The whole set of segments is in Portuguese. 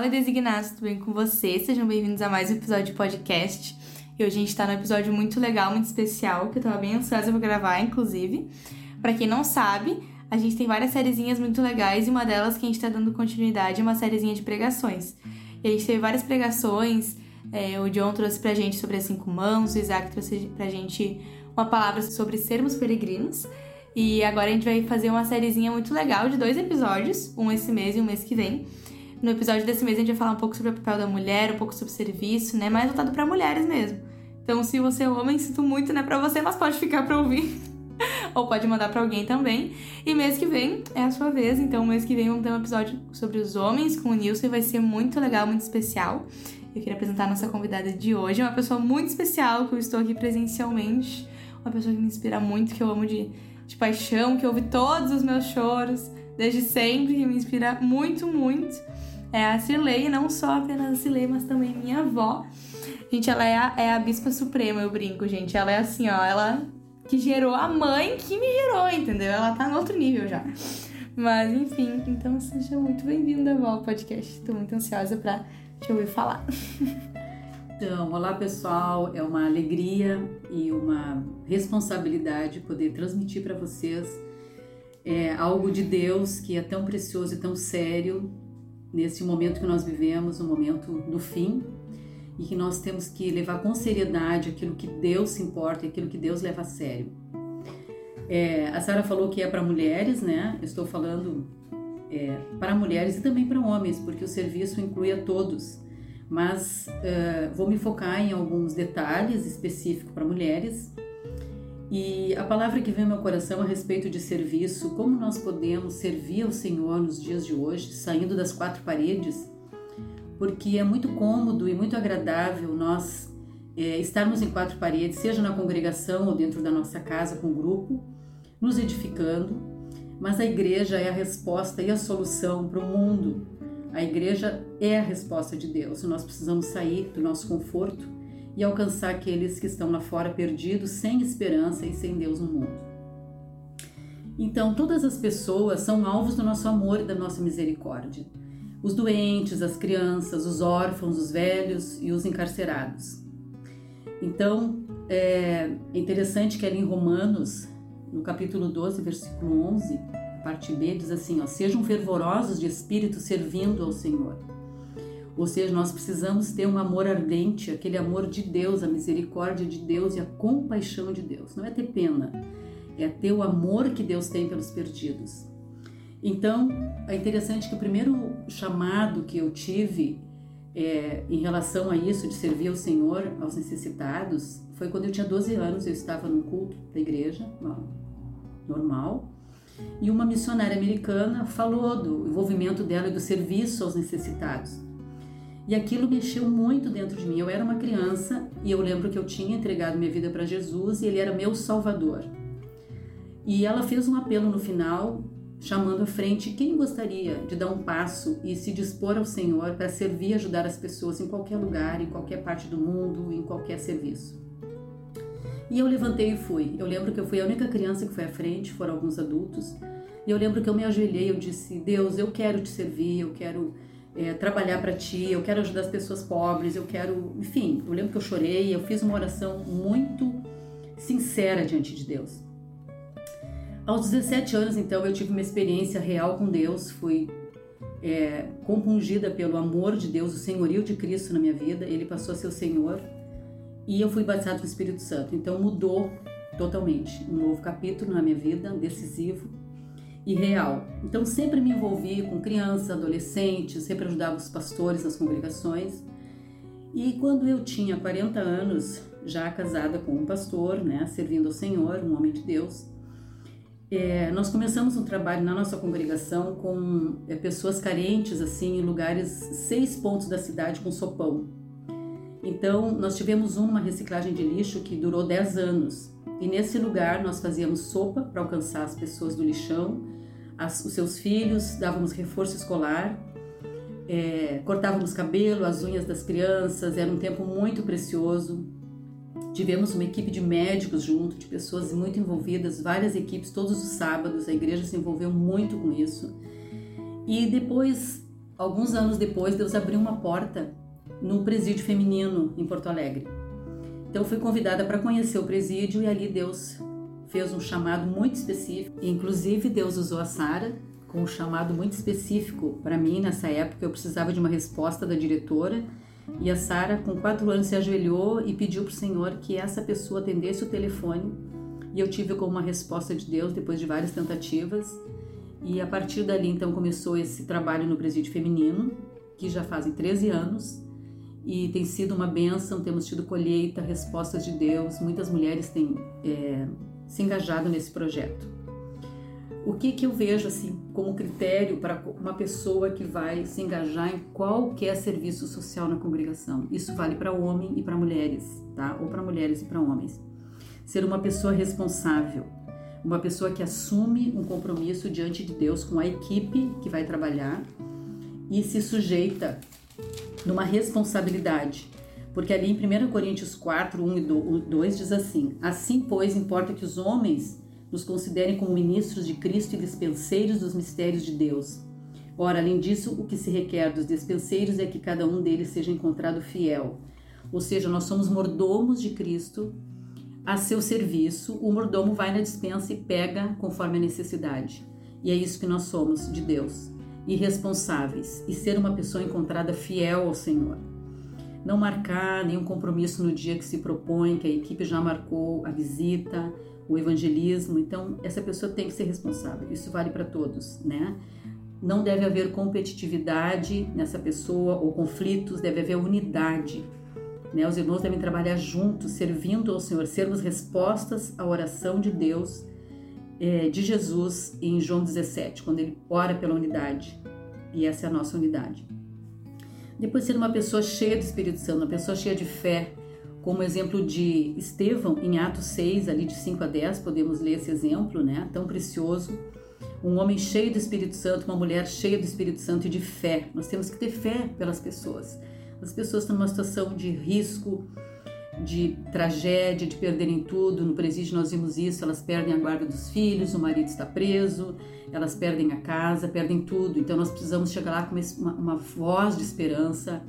Fala designados, tudo bem com vocês? Sejam bem-vindos a mais um episódio de podcast. E hoje a gente tá num episódio muito legal, muito especial, que eu tava bem ansiosa pra gravar, inclusive. Para quem não sabe, a gente tem várias sériezinhas muito legais e uma delas que a gente tá dando continuidade é uma sériezinha de pregações. E a gente teve várias pregações, é, o John trouxe pra gente sobre as cinco mãos, o Isaac trouxe pra gente uma palavra sobre sermos peregrinos. E agora a gente vai fazer uma sériezinha muito legal de dois episódios, um esse mês e um mês que vem. No episódio desse mês a gente vai falar um pouco sobre o papel da mulher, um pouco sobre serviço, né? Mais voltado para mulheres mesmo. Então, se você é homem, sinto muito, né, para você, mas pode ficar para ouvir. Ou pode mandar para alguém também. E mês que vem é a sua vez, então mês que vem vamos ter um episódio sobre os homens com o Nilson e vai ser muito legal, muito especial. Eu queria apresentar a nossa convidada de hoje, uma pessoa muito especial que eu estou aqui presencialmente, uma pessoa que me inspira muito, que eu amo de de paixão, que ouve todos os meus choros desde sempre, que me inspira muito, muito. É a Cirlei, não só apenas a Cirlei, mas também minha avó. Gente, ela é a, é a bispa suprema, eu brinco, gente. Ela é assim, ó, ela que gerou a mãe que me gerou, entendeu? Ela tá no outro nível já. Mas enfim, então seja muito bem-vinda, ao podcast. Tô muito ansiosa pra te ouvir falar. Então, olá pessoal, é uma alegria e uma responsabilidade poder transmitir para vocês é, algo de Deus que é tão precioso e tão sério nesse momento que nós vivemos, o momento do fim, e que nós temos que levar com seriedade aquilo que Deus se importa e aquilo que Deus leva a sério. É, a Sara falou que é para mulheres, né? Eu estou falando é, para mulheres e também para homens, porque o serviço inclui a todos mas uh, vou me focar em alguns detalhes específicos para mulheres. E a palavra que vem ao meu coração a respeito de serviço, como nós podemos servir ao Senhor nos dias de hoje, saindo das quatro paredes, porque é muito cômodo e muito agradável nós é, estarmos em quatro paredes, seja na congregação ou dentro da nossa casa com o grupo, nos edificando, mas a igreja é a resposta e a solução para o mundo a igreja é a resposta de Deus. Nós precisamos sair do nosso conforto e alcançar aqueles que estão lá fora perdidos, sem esperança e sem Deus no mundo. Então, todas as pessoas são alvos do nosso amor e da nossa misericórdia. Os doentes, as crianças, os órfãos, os velhos e os encarcerados. Então, é interessante que ali em Romanos, no capítulo 12, versículo 11, parte B diz assim, ó, sejam fervorosos de espírito servindo ao Senhor. Ou seja, nós precisamos ter um amor ardente, aquele amor de Deus, a misericórdia de Deus e a compaixão de Deus. Não é ter pena, é ter o amor que Deus tem pelos perdidos. Então, é interessante que o primeiro chamado que eu tive é, em relação a isso, de servir ao Senhor, aos necessitados, foi quando eu tinha 12 anos, eu estava num culto da igreja, normal, e uma missionária americana falou do envolvimento dela e do serviço aos necessitados. E aquilo mexeu muito dentro de mim. Eu era uma criança e eu lembro que eu tinha entregado minha vida para Jesus e ele era meu salvador. E ela fez um apelo no final, chamando à frente quem gostaria de dar um passo e se dispor ao Senhor para servir e ajudar as pessoas em qualquer lugar, em qualquer parte do mundo, em qualquer serviço. E eu levantei e fui. Eu lembro que eu fui a única criança que foi à frente, foram alguns adultos. E eu lembro que eu me ajoelhei, eu disse: Deus, eu quero te servir, eu quero é, trabalhar para ti, eu quero ajudar as pessoas pobres, eu quero. Enfim, eu lembro que eu chorei, eu fiz uma oração muito sincera diante de Deus. Aos 17 anos, então, eu tive uma experiência real com Deus, fui é, compungida pelo amor de Deus, o senhorio de Cristo na minha vida. Ele passou a ser o Senhor e eu fui batizado com o Espírito Santo. Então mudou totalmente. Um novo capítulo na minha vida, decisivo e real. Então sempre me envolvi com crianças, adolescentes, sempre ajudava os pastores nas congregações. E quando eu tinha 40 anos, já casada com um pastor, né, servindo ao Senhor, um homem de Deus, é, nós começamos um trabalho na nossa congregação com é, pessoas carentes, assim, em lugares, seis pontos da cidade com sopão. Então, nós tivemos uma reciclagem de lixo que durou 10 anos. E nesse lugar nós fazíamos sopa para alcançar as pessoas do lixão, as, os seus filhos, dávamos reforço escolar, é, cortávamos cabelo, as unhas das crianças, era um tempo muito precioso. Tivemos uma equipe de médicos junto, de pessoas muito envolvidas, várias equipes todos os sábados, a igreja se envolveu muito com isso. E depois alguns anos depois, Deus abriu uma porta no presídio feminino em Porto Alegre. Então fui convidada para conhecer o presídio e ali Deus fez um chamado muito específico. Inclusive Deus usou a Sara com um chamado muito específico para mim nessa época. Eu precisava de uma resposta da diretora e a Sara, com quatro anos, se ajoelhou e pediu para o Senhor que essa pessoa atendesse o telefone. E eu tive como uma resposta de Deus depois de várias tentativas. E a partir dali, então, começou esse trabalho no presídio feminino, que já fazem 13 anos e tem sido uma benção. Temos tido colheita, respostas de Deus. Muitas mulheres têm é, se engajado nesse projeto. O que, que eu vejo assim como critério para uma pessoa que vai se engajar em qualquer serviço social na congregação? Isso vale para homem e para mulheres, tá? Ou para mulheres e para homens. Ser uma pessoa responsável, uma pessoa que assume um compromisso diante de Deus com a equipe que vai trabalhar e se sujeita numa responsabilidade. Porque ali em 1 Coríntios 4, 1 e 2 diz assim: Assim, pois, importa que os homens nos considerem como ministros de Cristo e dispenseiros dos mistérios de Deus. Ora, além disso, o que se requer dos dispenseiros é que cada um deles seja encontrado fiel. Ou seja, nós somos mordomos de Cristo a seu serviço. O mordomo vai na dispensa e pega conforme a necessidade. E é isso que nós somos de Deus irresponsáveis e ser uma pessoa encontrada fiel ao Senhor. Não marcar nenhum compromisso no dia que se propõe, que a equipe já marcou a visita, o evangelismo. Então, essa pessoa tem que ser responsável. Isso vale para todos, né? Não deve haver competitividade nessa pessoa ou conflitos, deve haver unidade. Né? Os irmãos devem trabalhar juntos, servindo ao Senhor, sermos respostas à oração de Deus é, de Jesus em João 17, quando ele ora pela unidade. E essa é a nossa unidade. Depois, ser uma pessoa cheia do Espírito Santo, uma pessoa cheia de fé, como exemplo de Estevão, em Atos 6, ali de 5 a 10, podemos ler esse exemplo, né? Tão precioso. Um homem cheio do Espírito Santo, uma mulher cheia do Espírito Santo e de fé. Nós temos que ter fé pelas pessoas. As pessoas estão numa situação de risco, de tragédia, de perderem tudo. No presídio nós vimos isso, elas perdem a guarda dos filhos, o marido está preso, elas perdem a casa, perdem tudo. Então nós precisamos chegar lá com uma, uma voz de esperança,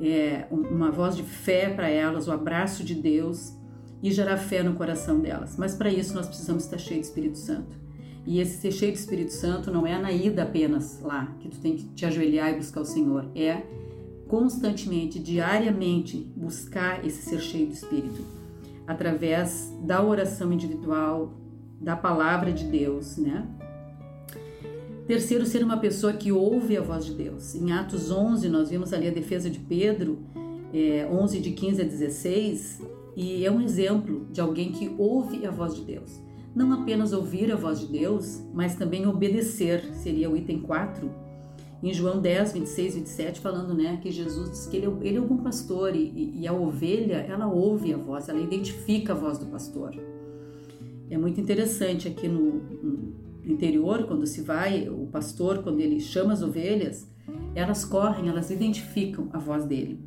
é, uma voz de fé para elas, o abraço de Deus e gerar fé no coração delas. Mas para isso nós precisamos estar cheios do Espírito Santo. E esse ser cheio do Espírito Santo não é na ida apenas lá, que tu tem que te ajoelhar e buscar o Senhor, é constantemente, diariamente, buscar esse ser cheio do Espírito, através da oração individual, da palavra de Deus, né? Terceiro, ser uma pessoa que ouve a voz de Deus. Em Atos 11, nós vimos ali a defesa de Pedro, é, 11 de 15 a 16, e é um exemplo de alguém que ouve a voz de Deus. Não apenas ouvir a voz de Deus, mas também obedecer, seria o item 4 em João 10, 26, 27, falando né, que Jesus diz que ele, é ele é o bom pastor e, e a ovelha, ela ouve a voz, ela identifica a voz do pastor. É muito interessante aqui no, no interior, quando se vai, o pastor, quando ele chama as ovelhas, elas correm, elas identificam a voz dele.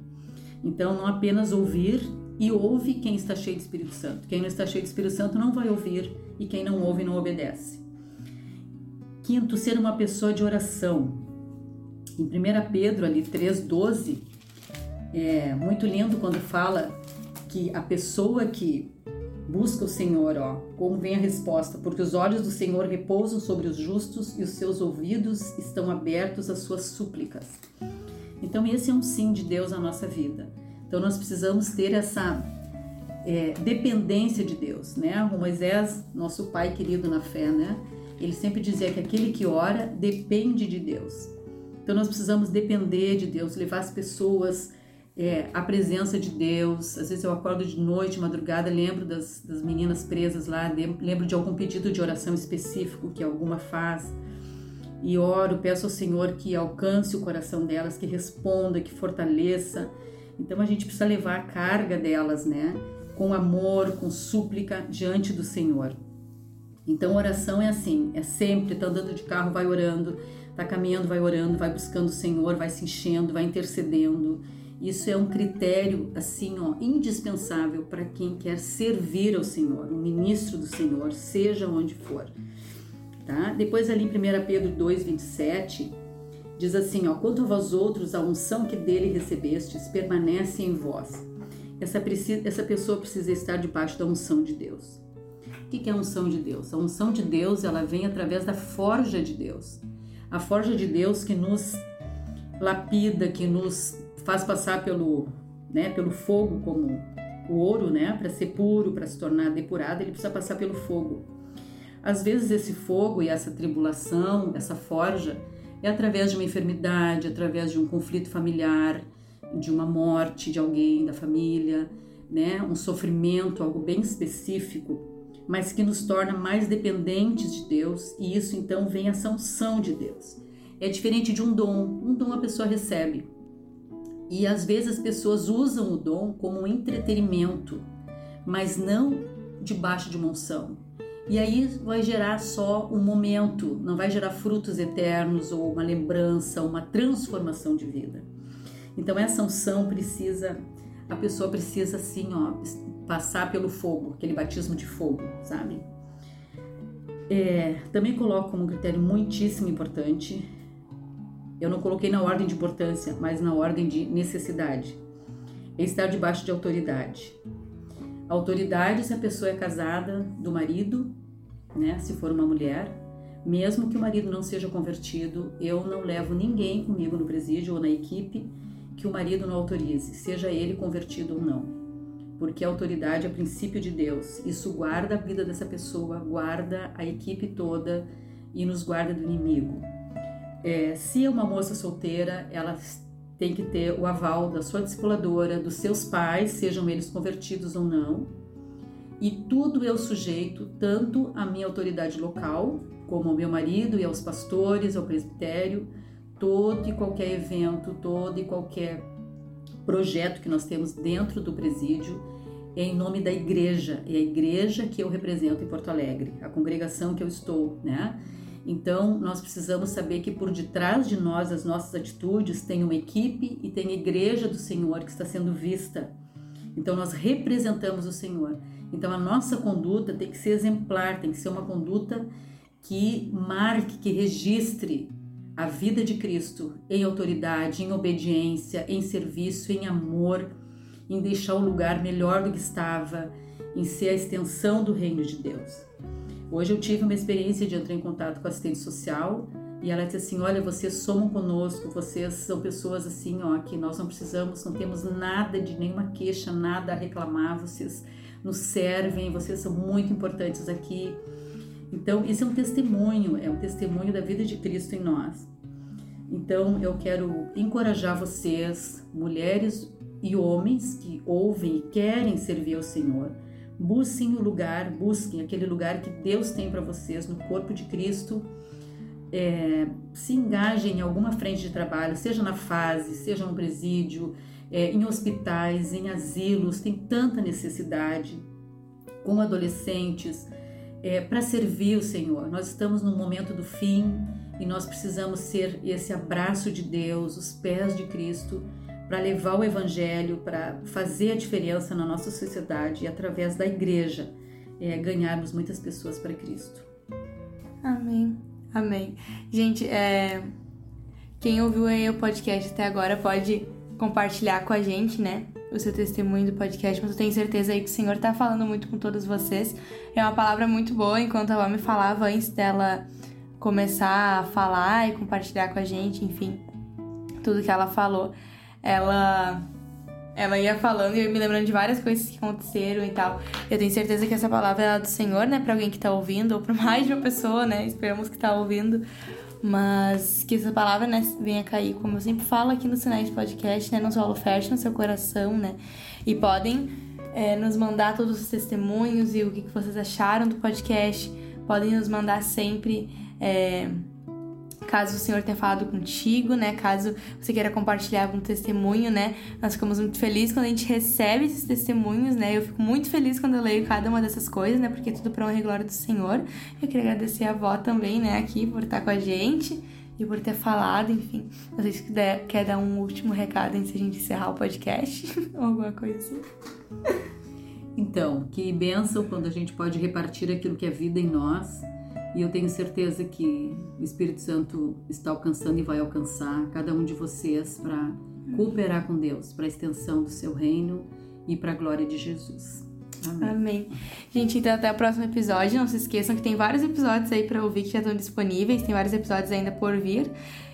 Então, não apenas ouvir e ouve quem está cheio de Espírito Santo. Quem não está cheio de Espírito Santo não vai ouvir e quem não ouve não obedece. Quinto, ser uma pessoa de oração. Em 1 Pedro, ali 3,12, é muito lindo quando fala que a pessoa que busca o Senhor, ó, como vem a resposta, porque os olhos do Senhor repousam sobre os justos e os seus ouvidos estão abertos às suas súplicas. Então, esse é um sim de Deus na nossa vida. Então, nós precisamos ter essa é, dependência de Deus, né? O Moisés, nosso pai querido na fé, né? Ele sempre dizia que aquele que ora depende de Deus. Então nós precisamos depender de Deus, levar as pessoas é, à presença de Deus. Às vezes eu acordo de noite, madrugada, lembro das, das meninas presas lá, lembro de algum pedido de oração específico que alguma faz. E oro, peço ao Senhor que alcance o coração delas, que responda, que fortaleça. Então a gente precisa levar a carga delas, né? Com amor, com súplica diante do Senhor. Então oração é assim, é sempre, tá andando de carro, vai orando, Está caminhando, vai orando, vai buscando o Senhor, vai se enchendo, vai intercedendo. Isso é um critério assim, ó, indispensável para quem quer servir ao Senhor, um ministro do Senhor, seja onde for. Tá? Depois ali em 1 Pedro 2:27 Diz assim, ó, quanto a vós outros, a unção que dele recebestes permanece em vós. Essa, essa pessoa precisa estar debaixo da unção de Deus. O que é a unção de Deus? A unção de Deus, ela vem através da forja de Deus. A forja de Deus que nos lapida, que nos faz passar pelo, né, pelo fogo como o ouro, né, para ser puro, para se tornar depurado, ele precisa passar pelo fogo. Às vezes esse fogo e essa tribulação, essa forja, é através de uma enfermidade, através de um conflito familiar, de uma morte de alguém da família, né, um sofrimento, algo bem específico, mas que nos torna mais dependentes de Deus, e isso então vem a sanção de Deus. É diferente de um dom. Um dom a pessoa recebe, e às vezes as pessoas usam o dom como um entretenimento, mas não debaixo de uma unção. E aí vai gerar só um momento, não vai gerar frutos eternos ou uma lembrança, uma transformação de vida. Então essa unção precisa, a pessoa precisa assim, ó, passar pelo fogo, aquele batismo de fogo, sabe? É, também coloco como critério muitíssimo importante eu não coloquei na ordem de importância, mas na ordem de necessidade. É estar debaixo de autoridade. Autoridade se a pessoa é casada do marido, né? Se for uma mulher, mesmo que o marido não seja convertido, eu não levo ninguém comigo no presídio ou na equipe que o marido não autorize, seja ele convertido ou não. Porque a autoridade é princípio de Deus. Isso guarda a vida dessa pessoa, guarda a equipe toda e nos guarda do inimigo. É, se é uma moça solteira, ela tem que ter o aval da sua discipuladora, dos seus pais, sejam eles convertidos ou não. E tudo eu sujeito tanto à minha autoridade local, como ao meu marido e aos pastores, ao presbitério, todo e qualquer evento, todo e qualquer projeto que nós temos dentro do presídio é em nome da igreja, é a igreja que eu represento em Porto Alegre, a congregação que eu estou, né? Então, nós precisamos saber que por detrás de nós, as nossas atitudes, tem uma equipe e tem a igreja do Senhor que está sendo vista. Então, nós representamos o Senhor. Então, a nossa conduta tem que ser exemplar, tem que ser uma conduta que marque, que registre a vida de Cristo em autoridade, em obediência, em serviço, em amor, em deixar o lugar melhor do que estava, em ser a extensão do reino de Deus. Hoje eu tive uma experiência de entrar em contato com a assistente social e ela disse assim: Olha, vocês somam conosco, vocês são pessoas assim, ó, que nós não precisamos, não temos nada de nenhuma queixa, nada a reclamar, vocês nos servem, vocês são muito importantes aqui. Então, esse é um testemunho, é um testemunho da vida de Cristo em nós. Então, eu quero encorajar vocês, mulheres e homens que ouvem e querem servir ao Senhor, Busquem o lugar, busquem aquele lugar que Deus tem para vocês no corpo de Cristo. É, se engajem em alguma frente de trabalho, seja na fase, seja no presídio, é, em hospitais, em asilos, tem tanta necessidade, com adolescentes, é, para servir o Senhor. Nós estamos no momento do fim e nós precisamos ser esse abraço de Deus, os pés de Cristo para levar o evangelho, para fazer a diferença na nossa sociedade e através da igreja é, ganharmos muitas pessoas para Cristo. Amém. Amém. Gente, é... quem ouviu o podcast até agora pode compartilhar com a gente, né? O seu testemunho do podcast, mas eu tenho certeza aí que o Senhor tá falando muito com todos vocês. É uma palavra muito boa, enquanto a me falava antes dela começar a falar e compartilhar com a gente, enfim, tudo que ela falou ela ela ia falando e eu me lembrando de várias coisas que aconteceram e tal. Eu tenho certeza que essa palavra é do Senhor, né, para alguém que tá ouvindo ou para mais de uma pessoa, né? Esperamos que tá ouvindo. Mas que essa palavra, né, venha cair, como eu sempre falo aqui no Sinais de Podcast, né, no solo fértil no seu coração, né? E podem é, nos mandar todos os testemunhos e o que vocês acharam do podcast. Podem nos mandar sempre. É, caso o Senhor tenha falado contigo, né? Caso você queira compartilhar algum testemunho, né? Nós ficamos muito felizes quando a gente recebe esses testemunhos, né? Eu fico muito feliz quando eu leio cada uma dessas coisas, né? Porque é tudo para honra e glória do Senhor. Eu queria agradecer a avó também, né? Aqui por estar com a gente e por ter falado, enfim. Não sei se quer, quer dar um último recado antes de a gente encerrar o podcast ou alguma coisa assim. Então, que bênção quando a gente pode repartir aquilo que é vida em nós E eu tenho certeza que o Espírito Santo está alcançando e vai alcançar cada um de vocês para cooperar com Deus, para a extensão do seu reino e para a glória de Jesus. Amém. Amém. Gente, então até o próximo episódio. Não se esqueçam que tem vários episódios aí para ouvir que já estão disponíveis, tem vários episódios ainda por vir.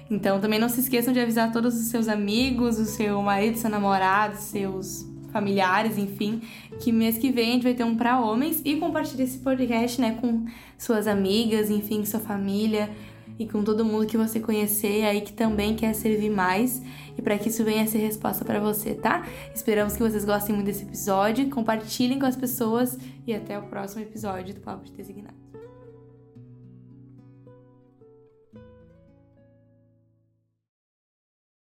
Então também não se esqueçam de avisar todos os seus amigos, o seu marido, seu namorado, seus familiares, enfim, que mês que vem a gente vai ter um para homens e compartilhe esse podcast, né, com suas amigas, enfim, sua família e com todo mundo que você conhecer aí que também quer servir mais e para que isso venha a ser resposta para você, tá? Esperamos que vocês gostem muito desse episódio, compartilhem com as pessoas e até o próximo episódio do Papo de Designado.